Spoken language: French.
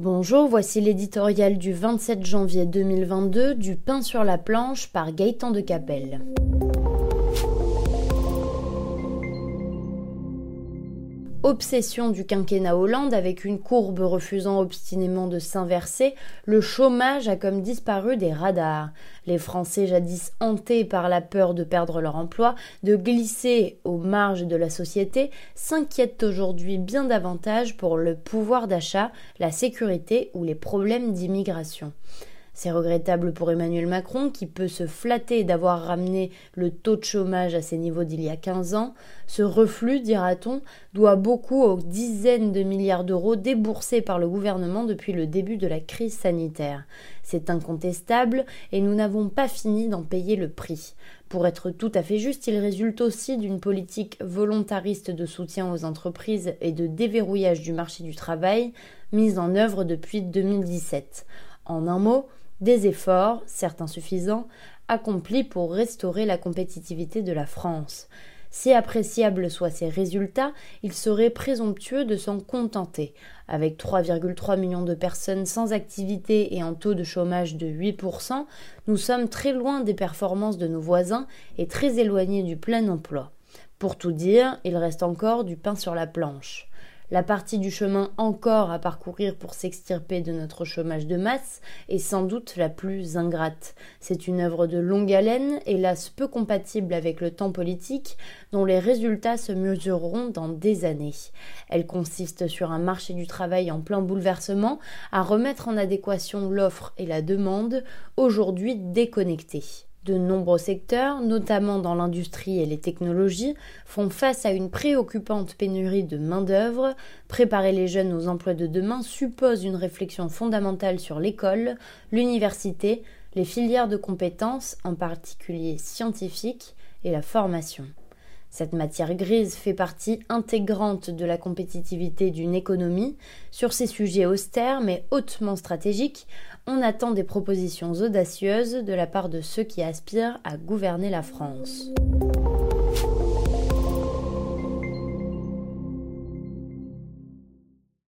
Bonjour, voici l'éditorial du 27 janvier 2022 du Pain sur la planche par Gaëtan de Capelle. Obsession du quinquennat Hollande avec une courbe refusant obstinément de s'inverser, le chômage a comme disparu des radars. Les Français jadis hantés par la peur de perdre leur emploi, de glisser aux marges de la société, s'inquiètent aujourd'hui bien davantage pour le pouvoir d'achat, la sécurité ou les problèmes d'immigration. C'est regrettable pour Emmanuel Macron qui peut se flatter d'avoir ramené le taux de chômage à ses niveaux d'il y a 15 ans. Ce reflux, dira-t-on, doit beaucoup aux dizaines de milliards d'euros déboursés par le gouvernement depuis le début de la crise sanitaire. C'est incontestable et nous n'avons pas fini d'en payer le prix. Pour être tout à fait juste, il résulte aussi d'une politique volontariste de soutien aux entreprises et de déverrouillage du marché du travail mise en œuvre depuis 2017. En un mot, des efforts, certes insuffisants, accomplis pour restaurer la compétitivité de la France. Si appréciables soient ces résultats, il serait présomptueux de s'en contenter. Avec 3,3 millions de personnes sans activité et un taux de chômage de 8%, nous sommes très loin des performances de nos voisins et très éloignés du plein emploi. Pour tout dire, il reste encore du pain sur la planche la partie du chemin encore à parcourir pour s'extirper de notre chômage de masse est sans doute la plus ingrate. C'est une œuvre de longue haleine, hélas peu compatible avec le temps politique, dont les résultats se mesureront dans des années. Elle consiste sur un marché du travail en plein bouleversement, à remettre en adéquation l'offre et la demande, aujourd'hui déconnectées. De nombreux secteurs, notamment dans l'industrie et les technologies, font face à une préoccupante pénurie de main-d'œuvre. Préparer les jeunes aux emplois de demain suppose une réflexion fondamentale sur l'école, l'université, les filières de compétences, en particulier scientifiques, et la formation. Cette matière grise fait partie intégrante de la compétitivité d'une économie. Sur ces sujets austères mais hautement stratégiques, on attend des propositions audacieuses de la part de ceux qui aspirent à gouverner la France.